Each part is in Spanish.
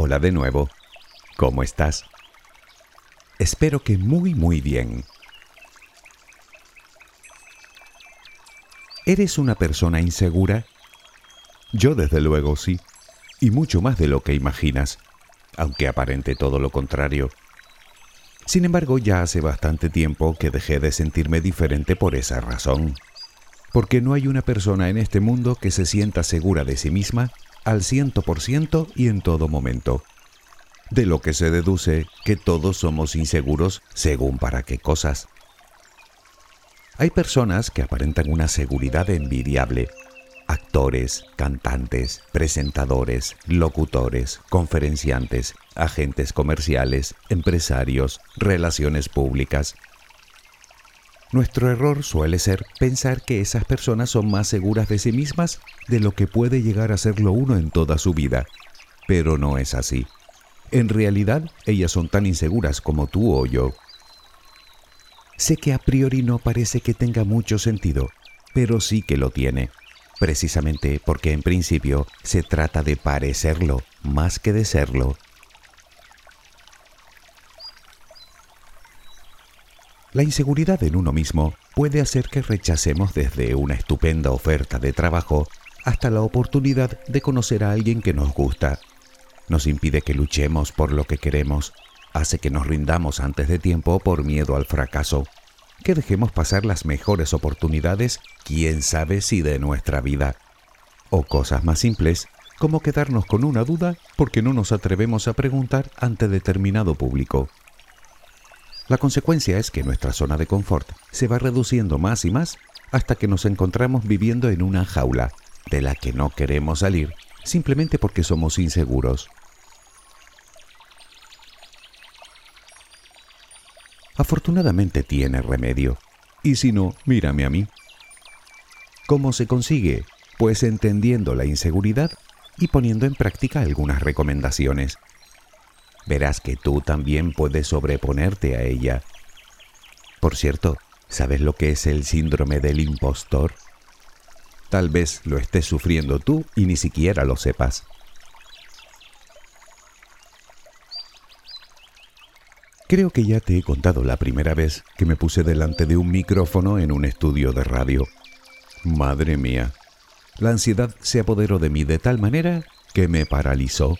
Hola de nuevo. ¿Cómo estás? Espero que muy muy bien. ¿Eres una persona insegura? Yo desde luego sí, y mucho más de lo que imaginas, aunque aparente todo lo contrario. Sin embargo, ya hace bastante tiempo que dejé de sentirme diferente por esa razón, porque no hay una persona en este mundo que se sienta segura de sí misma al ciento por ciento y en todo momento. De lo que se deduce que todos somos inseguros según para qué cosas. Hay personas que aparentan una seguridad envidiable. Actores, cantantes, presentadores, locutores, conferenciantes, agentes comerciales, empresarios, relaciones públicas. Nuestro error suele ser pensar que esas personas son más seguras de sí mismas de lo que puede llegar a serlo uno en toda su vida. Pero no es así. En realidad, ellas son tan inseguras como tú o yo. Sé que a priori no parece que tenga mucho sentido, pero sí que lo tiene, precisamente porque en principio se trata de parecerlo más que de serlo. La inseguridad en uno mismo puede hacer que rechacemos desde una estupenda oferta de trabajo hasta la oportunidad de conocer a alguien que nos gusta. Nos impide que luchemos por lo que queremos, hace que nos rindamos antes de tiempo por miedo al fracaso, que dejemos pasar las mejores oportunidades, quién sabe si de nuestra vida, o cosas más simples como quedarnos con una duda porque no nos atrevemos a preguntar ante determinado público. La consecuencia es que nuestra zona de confort se va reduciendo más y más hasta que nos encontramos viviendo en una jaula de la que no queremos salir simplemente porque somos inseguros. Afortunadamente tiene remedio. Y si no, mírame a mí. ¿Cómo se consigue? Pues entendiendo la inseguridad y poniendo en práctica algunas recomendaciones verás que tú también puedes sobreponerte a ella. Por cierto, ¿sabes lo que es el síndrome del impostor? Tal vez lo estés sufriendo tú y ni siquiera lo sepas. Creo que ya te he contado la primera vez que me puse delante de un micrófono en un estudio de radio. Madre mía, la ansiedad se apoderó de mí de tal manera que me paralizó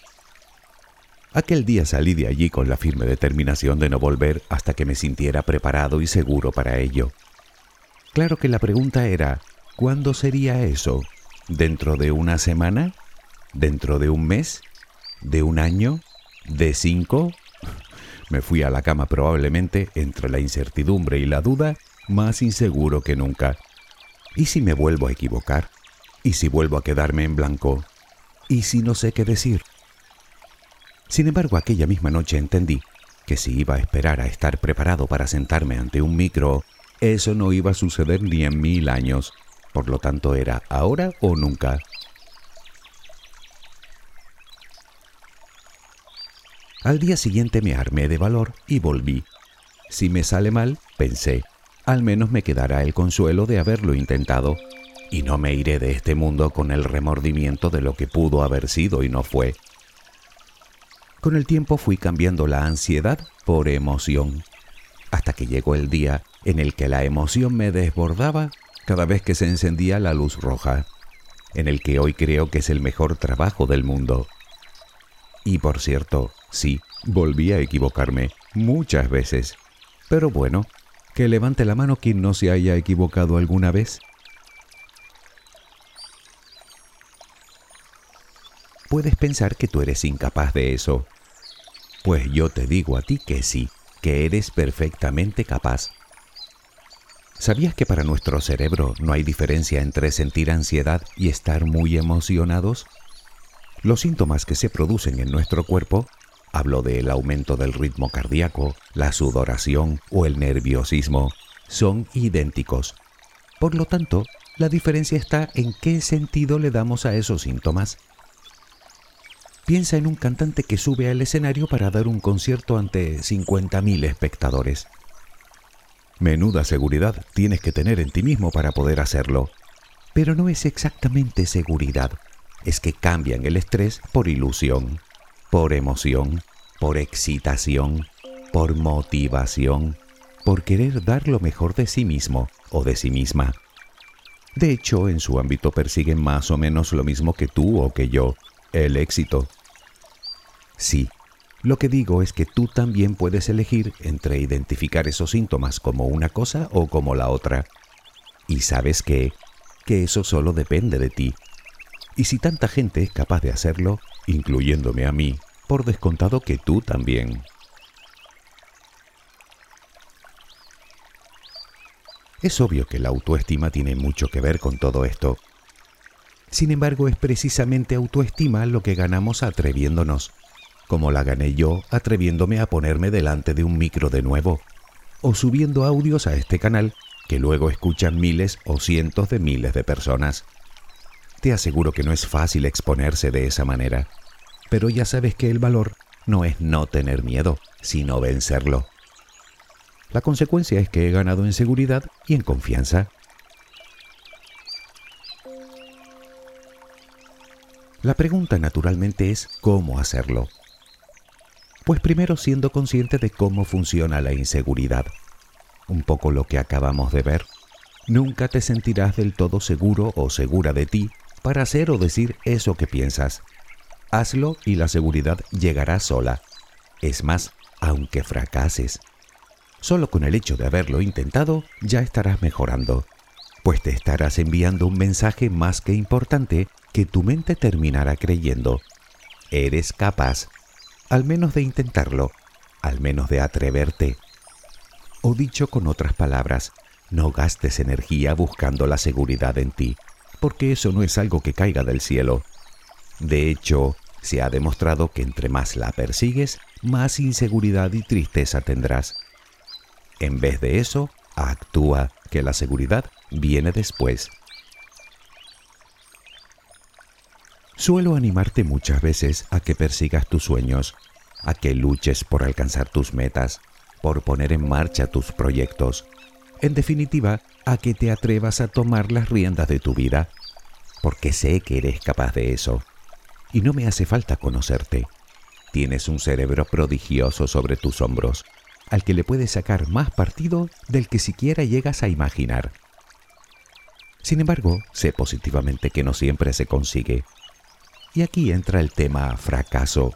Aquel día salí de allí con la firme determinación de no volver hasta que me sintiera preparado y seguro para ello. Claro que la pregunta era, ¿cuándo sería eso? ¿Dentro de una semana? ¿Dentro de un mes? ¿De un año? ¿De cinco? Me fui a la cama probablemente entre la incertidumbre y la duda, más inseguro que nunca. ¿Y si me vuelvo a equivocar? ¿Y si vuelvo a quedarme en blanco? ¿Y si no sé qué decir? Sin embargo, aquella misma noche entendí que si iba a esperar a estar preparado para sentarme ante un micro, eso no iba a suceder ni en mil años. Por lo tanto, era ahora o nunca. Al día siguiente me armé de valor y volví. Si me sale mal, pensé, al menos me quedará el consuelo de haberlo intentado, y no me iré de este mundo con el remordimiento de lo que pudo haber sido y no fue. Con el tiempo fui cambiando la ansiedad por emoción, hasta que llegó el día en el que la emoción me desbordaba cada vez que se encendía la luz roja, en el que hoy creo que es el mejor trabajo del mundo. Y por cierto, sí, volví a equivocarme muchas veces. Pero bueno, que levante la mano quien no se haya equivocado alguna vez. Puedes pensar que tú eres incapaz de eso. Pues yo te digo a ti que sí, que eres perfectamente capaz. ¿Sabías que para nuestro cerebro no hay diferencia entre sentir ansiedad y estar muy emocionados? Los síntomas que se producen en nuestro cuerpo, hablo del aumento del ritmo cardíaco, la sudoración o el nerviosismo, son idénticos. Por lo tanto, la diferencia está en qué sentido le damos a esos síntomas. Piensa en un cantante que sube al escenario para dar un concierto ante 50.000 espectadores. Menuda seguridad tienes que tener en ti mismo para poder hacerlo. Pero no es exactamente seguridad, es que cambian el estrés por ilusión. por emoción, por excitación, por motivación, por querer dar lo mejor de sí mismo o de sí misma. De hecho, en su ámbito persiguen más o menos lo mismo que tú o que yo, el éxito. Sí, lo que digo es que tú también puedes elegir entre identificar esos síntomas como una cosa o como la otra. Y sabes qué? Que eso solo depende de ti. Y si tanta gente es capaz de hacerlo, incluyéndome a mí, por descontado que tú también. Es obvio que la autoestima tiene mucho que ver con todo esto. Sin embargo, es precisamente autoestima lo que ganamos atreviéndonos, como la gané yo atreviéndome a ponerme delante de un micro de nuevo, o subiendo audios a este canal que luego escuchan miles o cientos de miles de personas. Te aseguro que no es fácil exponerse de esa manera, pero ya sabes que el valor no es no tener miedo, sino vencerlo. La consecuencia es que he ganado en seguridad y en confianza. La pregunta naturalmente es cómo hacerlo. Pues primero siendo consciente de cómo funciona la inseguridad. Un poco lo que acabamos de ver. Nunca te sentirás del todo seguro o segura de ti para hacer o decir eso que piensas. Hazlo y la seguridad llegará sola. Es más, aunque fracases, Solo con el hecho de haberlo intentado ya estarás mejorando, pues te estarás enviando un mensaje más que importante que tu mente terminará creyendo. Eres capaz, al menos de intentarlo, al menos de atreverte. O dicho con otras palabras, no gastes energía buscando la seguridad en ti, porque eso no es algo que caiga del cielo. De hecho, se ha demostrado que entre más la persigues, más inseguridad y tristeza tendrás. En vez de eso, actúa, que la seguridad viene después. Suelo animarte muchas veces a que persigas tus sueños, a que luches por alcanzar tus metas, por poner en marcha tus proyectos. En definitiva, a que te atrevas a tomar las riendas de tu vida, porque sé que eres capaz de eso. Y no me hace falta conocerte. Tienes un cerebro prodigioso sobre tus hombros al que le puedes sacar más partido del que siquiera llegas a imaginar. Sin embargo, sé positivamente que no siempre se consigue. Y aquí entra el tema fracaso.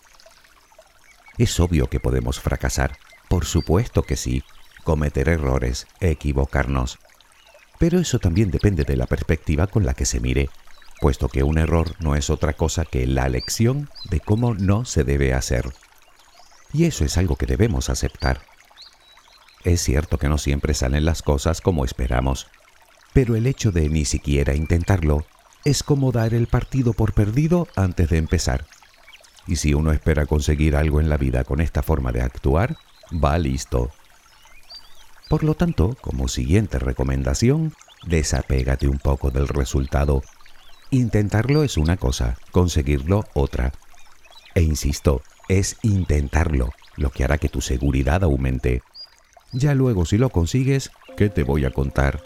Es obvio que podemos fracasar, por supuesto que sí, cometer errores, equivocarnos. Pero eso también depende de la perspectiva con la que se mire, puesto que un error no es otra cosa que la lección de cómo no se debe hacer. Y eso es algo que debemos aceptar. Es cierto que no siempre salen las cosas como esperamos, pero el hecho de ni siquiera intentarlo es como dar el partido por perdido antes de empezar. Y si uno espera conseguir algo en la vida con esta forma de actuar, va listo. Por lo tanto, como siguiente recomendación, desapégate un poco del resultado. Intentarlo es una cosa, conseguirlo otra. E insisto, es intentarlo lo que hará que tu seguridad aumente. Ya luego si lo consigues, ¿qué te voy a contar?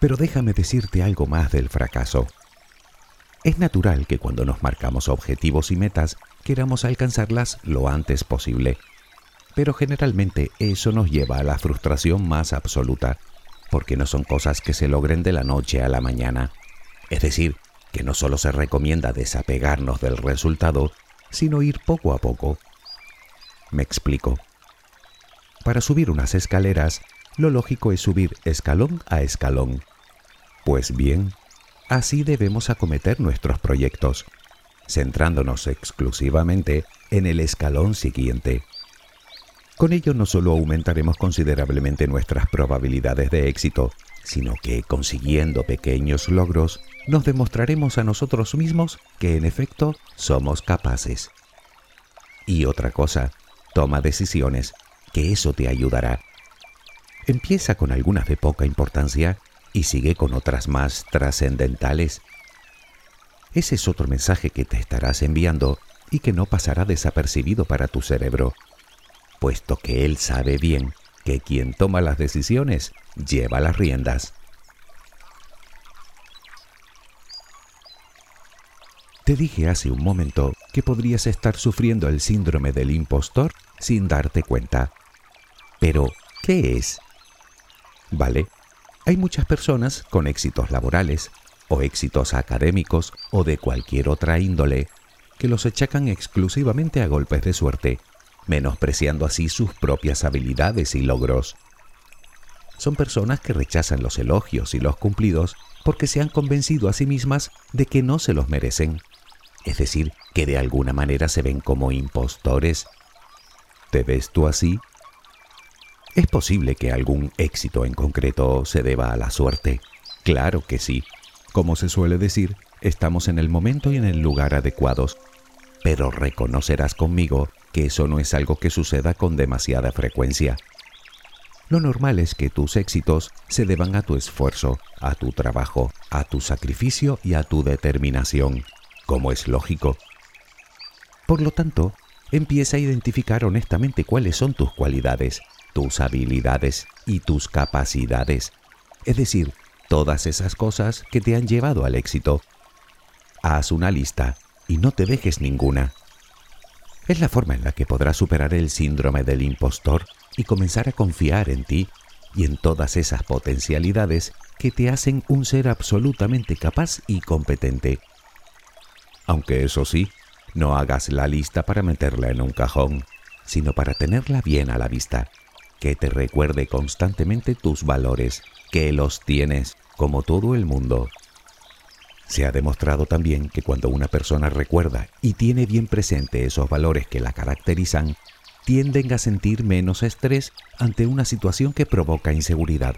Pero déjame decirte algo más del fracaso. Es natural que cuando nos marcamos objetivos y metas queramos alcanzarlas lo antes posible, pero generalmente eso nos lleva a la frustración más absoluta, porque no son cosas que se logren de la noche a la mañana. Es decir, que no solo se recomienda desapegarnos del resultado, sino ir poco a poco. Me explico. Para subir unas escaleras, lo lógico es subir escalón a escalón. Pues bien, así debemos acometer nuestros proyectos, centrándonos exclusivamente en el escalón siguiente. Con ello no solo aumentaremos considerablemente nuestras probabilidades de éxito, sino que consiguiendo pequeños logros nos demostraremos a nosotros mismos que en efecto somos capaces. Y otra cosa, toma decisiones, que eso te ayudará. Empieza con algunas de poca importancia y sigue con otras más trascendentales. Ese es otro mensaje que te estarás enviando y que no pasará desapercibido para tu cerebro, puesto que él sabe bien que quien toma las decisiones lleva las riendas. Te dije hace un momento que podrías estar sufriendo el síndrome del impostor sin darte cuenta. Pero, ¿qué es? Vale, hay muchas personas con éxitos laborales o éxitos académicos o de cualquier otra índole que los achacan exclusivamente a golpes de suerte, menospreciando así sus propias habilidades y logros. Son personas que rechazan los elogios y los cumplidos porque se han convencido a sí mismas de que no se los merecen es decir, que de alguna manera se ven como impostores. ¿Te ves tú así? ¿Es posible que algún éxito en concreto se deba a la suerte? Claro que sí. Como se suele decir, estamos en el momento y en el lugar adecuados. Pero reconocerás conmigo que eso no es algo que suceda con demasiada frecuencia. Lo normal es que tus éxitos se deban a tu esfuerzo, a tu trabajo, a tu sacrificio y a tu determinación como es lógico. Por lo tanto, empieza a identificar honestamente cuáles son tus cualidades, tus habilidades y tus capacidades, es decir, todas esas cosas que te han llevado al éxito. Haz una lista y no te dejes ninguna. Es la forma en la que podrás superar el síndrome del impostor y comenzar a confiar en ti y en todas esas potencialidades que te hacen un ser absolutamente capaz y competente aunque eso sí, no hagas la lista para meterla en un cajón, sino para tenerla bien a la vista, que te recuerde constantemente tus valores, que los tienes, como todo el mundo. Se ha demostrado también que cuando una persona recuerda y tiene bien presente esos valores que la caracterizan, tienden a sentir menos estrés ante una situación que provoca inseguridad.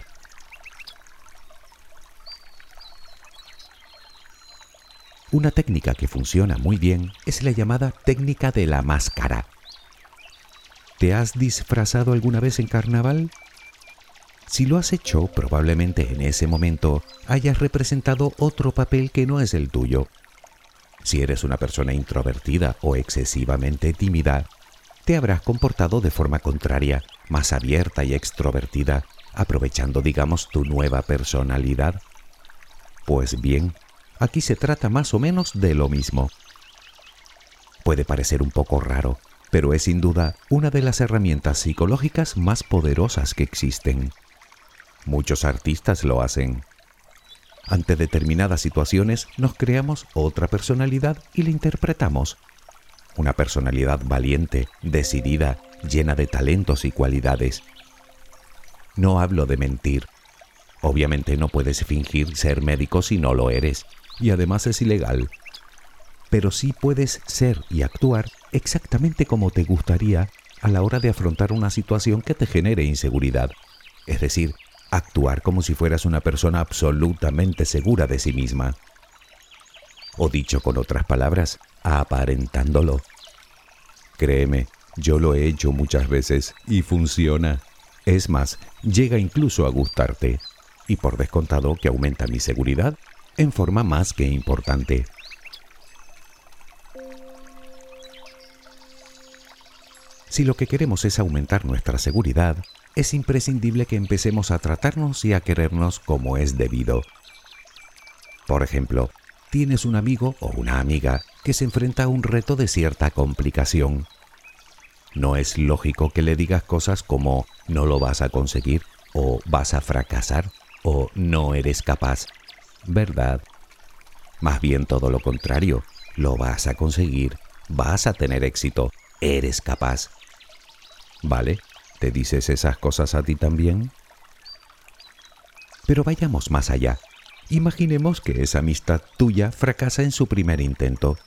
Una técnica que funciona muy bien es la llamada técnica de la máscara. ¿Te has disfrazado alguna vez en carnaval? Si lo has hecho, probablemente en ese momento hayas representado otro papel que no es el tuyo. Si eres una persona introvertida o excesivamente tímida, te habrás comportado de forma contraria, más abierta y extrovertida, aprovechando, digamos, tu nueva personalidad. Pues bien, Aquí se trata más o menos de lo mismo. Puede parecer un poco raro, pero es sin duda una de las herramientas psicológicas más poderosas que existen. Muchos artistas lo hacen. Ante determinadas situaciones nos creamos otra personalidad y la interpretamos. Una personalidad valiente, decidida, llena de talentos y cualidades. No hablo de mentir. Obviamente no puedes fingir ser médico si no lo eres y además es ilegal. Pero sí puedes ser y actuar exactamente como te gustaría a la hora de afrontar una situación que te genere inseguridad. Es decir, actuar como si fueras una persona absolutamente segura de sí misma. O dicho con otras palabras, aparentándolo. Créeme, yo lo he hecho muchas veces y funciona. Es más, llega incluso a gustarte. Y por descontado que aumenta mi seguridad en forma más que importante. Si lo que queremos es aumentar nuestra seguridad, es imprescindible que empecemos a tratarnos y a querernos como es debido. Por ejemplo, tienes un amigo o una amiga que se enfrenta a un reto de cierta complicación. No es lógico que le digas cosas como no lo vas a conseguir o vas a fracasar o no eres capaz ¿verdad? Más bien todo lo contrario, lo vas a conseguir, vas a tener éxito, eres capaz. ¿Vale? ¿Te dices esas cosas a ti también? Pero vayamos más allá. Imaginemos que esa amistad tuya fracasa en su primer intento.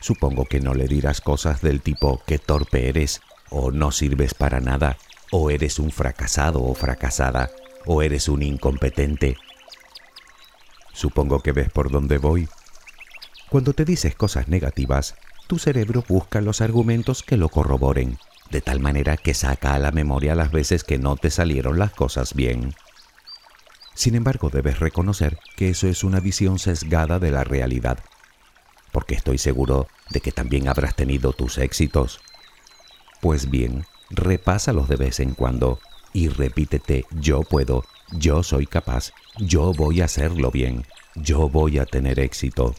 Supongo que no le dirás cosas del tipo que torpe eres, o no sirves para nada, o eres un fracasado o fracasada, o eres un incompetente, Supongo que ves por dónde voy. Cuando te dices cosas negativas, tu cerebro busca los argumentos que lo corroboren, de tal manera que saca a la memoria las veces que no te salieron las cosas bien. Sin embargo, debes reconocer que eso es una visión sesgada de la realidad, porque estoy seguro de que también habrás tenido tus éxitos. Pues bien, repásalos de vez en cuando y repítete yo puedo, yo soy capaz, yo voy a hacerlo bien, yo voy a tener éxito.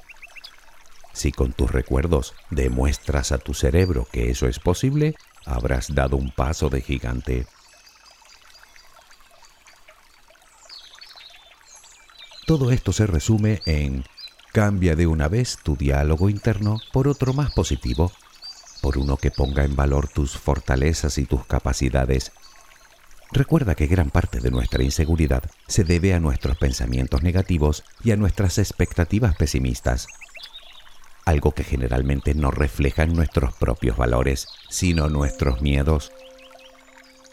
Si con tus recuerdos demuestras a tu cerebro que eso es posible, habrás dado un paso de gigante. Todo esto se resume en cambia de una vez tu diálogo interno por otro más positivo, por uno que ponga en valor tus fortalezas y tus capacidades. Recuerda que gran parte de nuestra inseguridad se debe a nuestros pensamientos negativos y a nuestras expectativas pesimistas algo que generalmente no refleja nuestros propios valores, sino nuestros miedos.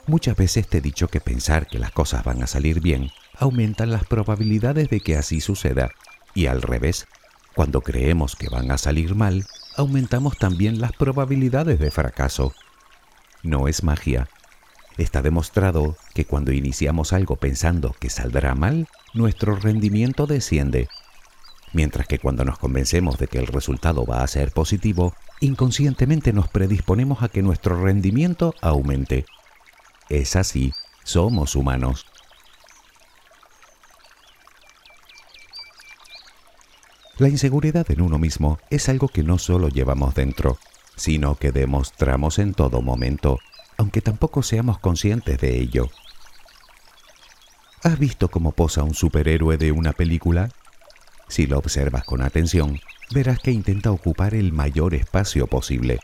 Muchas veces te he dicho que pensar que las cosas van a salir bien aumentan las probabilidades de que así suceda, y al revés, cuando creemos que van a salir mal, aumentamos también las probabilidades de fracaso. No es magia. Está demostrado que cuando iniciamos algo pensando que saldrá mal, nuestro rendimiento desciende mientras que cuando nos convencemos de que el resultado va a ser positivo, inconscientemente nos predisponemos a que nuestro rendimiento aumente. Es así, somos humanos. La inseguridad en uno mismo es algo que no solo llevamos dentro, sino que demostramos en todo momento, aunque tampoco seamos conscientes de ello. ¿Has visto cómo posa un superhéroe de una película? Si lo observas con atención, verás que intenta ocupar el mayor espacio posible.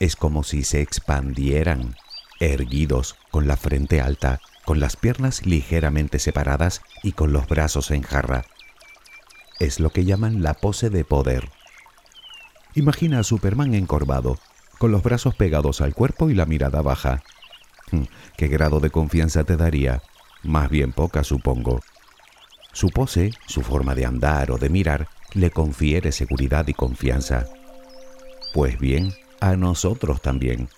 Es como si se expandieran, erguidos, con la frente alta, con las piernas ligeramente separadas y con los brazos en jarra. Es lo que llaman la pose de poder. Imagina a Superman encorvado, con los brazos pegados al cuerpo y la mirada baja. Hmm, ¿Qué grado de confianza te daría? Más bien poca, supongo. Su pose, su forma de andar o de mirar, le confiere seguridad y confianza. Pues bien, a nosotros también.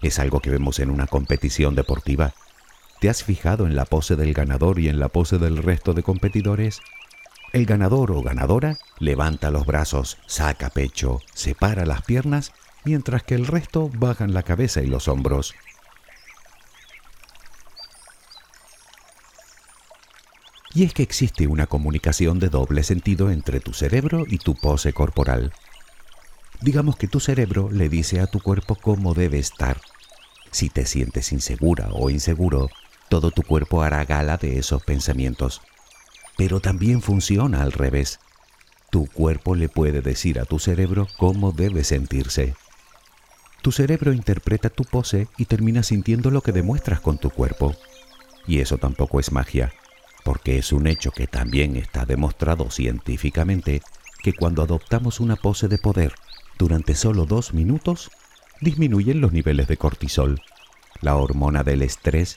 Es algo que vemos en una competición deportiva. ¿Te has fijado en la pose del ganador y en la pose del resto de competidores? El ganador o ganadora levanta los brazos, saca pecho, separa las piernas, mientras que el resto bajan la cabeza y los hombros. Y es que existe una comunicación de doble sentido entre tu cerebro y tu pose corporal. Digamos que tu cerebro le dice a tu cuerpo cómo debe estar. Si te sientes insegura o inseguro, todo tu cuerpo hará gala de esos pensamientos. Pero también funciona al revés. Tu cuerpo le puede decir a tu cerebro cómo debe sentirse. Tu cerebro interpreta tu pose y termina sintiendo lo que demuestras con tu cuerpo. Y eso tampoco es magia porque es un hecho que también está demostrado científicamente que cuando adoptamos una pose de poder durante solo dos minutos, disminuyen los niveles de cortisol, la hormona del estrés,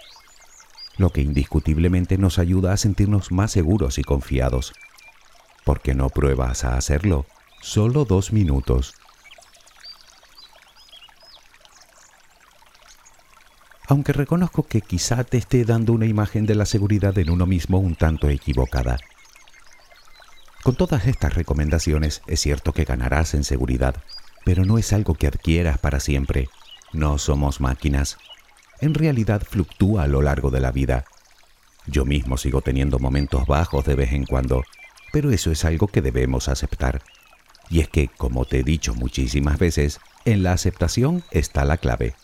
lo que indiscutiblemente nos ayuda a sentirnos más seguros y confiados. ¿Por qué no pruebas a hacerlo? Solo dos minutos. Aunque reconozco que quizá te esté dando una imagen de la seguridad en uno mismo un tanto equivocada. Con todas estas recomendaciones es cierto que ganarás en seguridad, pero no es algo que adquieras para siempre. No somos máquinas. En realidad fluctúa a lo largo de la vida. Yo mismo sigo teniendo momentos bajos de vez en cuando, pero eso es algo que debemos aceptar. Y es que, como te he dicho muchísimas veces, en la aceptación está la clave.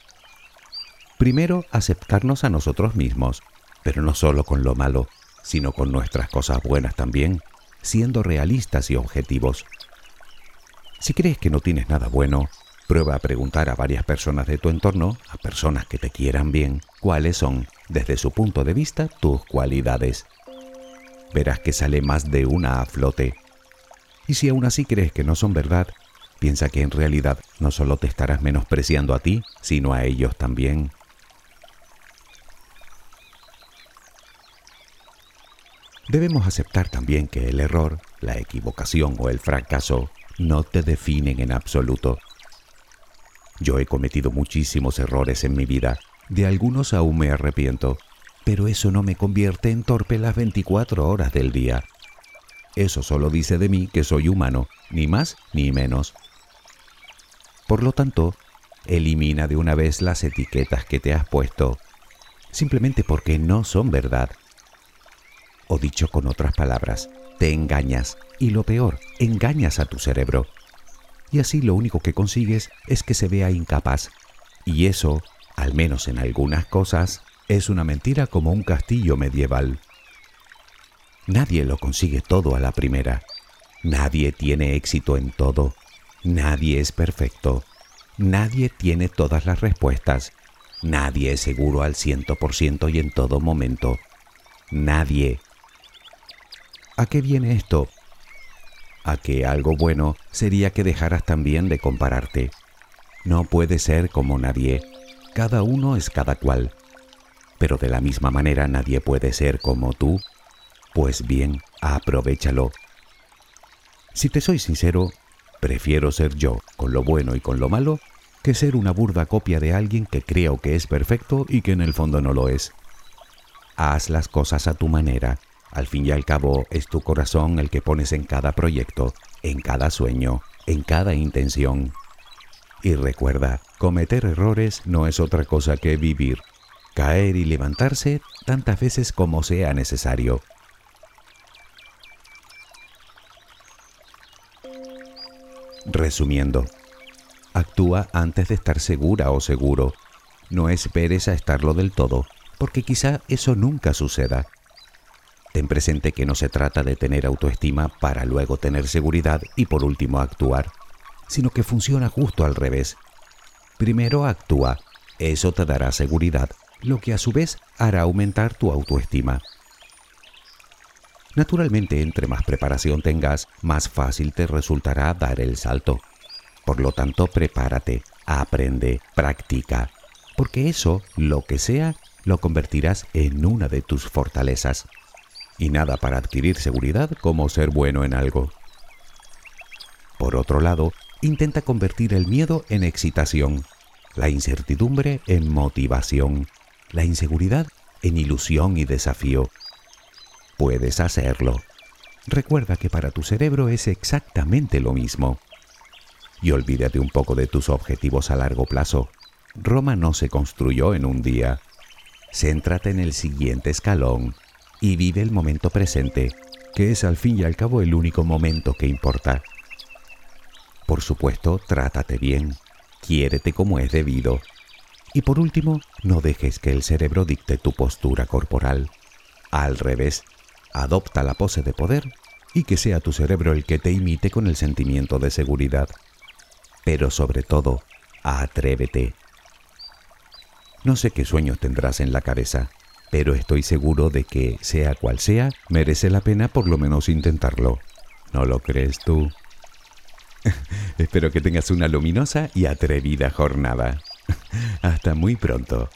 Primero, aceptarnos a nosotros mismos, pero no solo con lo malo, sino con nuestras cosas buenas también, siendo realistas y objetivos. Si crees que no tienes nada bueno, prueba a preguntar a varias personas de tu entorno, a personas que te quieran bien, cuáles son, desde su punto de vista, tus cualidades. Verás que sale más de una a flote. Y si aún así crees que no son verdad, piensa que en realidad no solo te estarás menospreciando a ti, sino a ellos también. Debemos aceptar también que el error, la equivocación o el fracaso no te definen en absoluto. Yo he cometido muchísimos errores en mi vida, de algunos aún me arrepiento, pero eso no me convierte en torpe las 24 horas del día. Eso solo dice de mí que soy humano, ni más ni menos. Por lo tanto, elimina de una vez las etiquetas que te has puesto, simplemente porque no son verdad o dicho con otras palabras, te engañas y lo peor, engañas a tu cerebro. Y así lo único que consigues es que se vea incapaz. Y eso, al menos en algunas cosas, es una mentira como un castillo medieval. Nadie lo consigue todo a la primera. Nadie tiene éxito en todo. Nadie es perfecto. Nadie tiene todas las respuestas. Nadie es seguro al ciento por ciento y en todo momento. Nadie. ¿A qué viene esto? A que algo bueno sería que dejaras también de compararte. No puede ser como nadie. Cada uno es cada cual. Pero de la misma manera nadie puede ser como tú. Pues bien, aprovechalo. Si te soy sincero, prefiero ser yo, con lo bueno y con lo malo, que ser una burda copia de alguien que creo que es perfecto y que en el fondo no lo es. Haz las cosas a tu manera al fin y al cabo, es tu corazón el que pones en cada proyecto, en cada sueño, en cada intención. Y recuerda, cometer errores no es otra cosa que vivir, caer y levantarse tantas veces como sea necesario. Resumiendo, actúa antes de estar segura o seguro. No esperes a estarlo del todo, porque quizá eso nunca suceda. Ten presente que no se trata de tener autoestima para luego tener seguridad y por último actuar, sino que funciona justo al revés. Primero actúa, eso te dará seguridad, lo que a su vez hará aumentar tu autoestima. Naturalmente, entre más preparación tengas, más fácil te resultará dar el salto. Por lo tanto, prepárate, aprende, practica, porque eso, lo que sea, lo convertirás en una de tus fortalezas y nada para adquirir seguridad como ser bueno en algo. Por otro lado, intenta convertir el miedo en excitación, la incertidumbre en motivación, la inseguridad en ilusión y desafío. Puedes hacerlo. Recuerda que para tu cerebro es exactamente lo mismo. Y olvídate un poco de tus objetivos a largo plazo. Roma no se construyó en un día. Céntrate en el siguiente escalón y vive el momento presente, que es al fin y al cabo el único momento que importa. Por supuesto, trátate bien, quiérete como es debido. Y por último, no dejes que el cerebro dicte tu postura corporal. Al revés, adopta la pose de poder y que sea tu cerebro el que te imite con el sentimiento de seguridad. Pero sobre todo, atrévete. No sé qué sueños tendrás en la cabeza, pero estoy seguro de que, sea cual sea, merece la pena por lo menos intentarlo. ¿No lo crees tú? Espero que tengas una luminosa y atrevida jornada. Hasta muy pronto.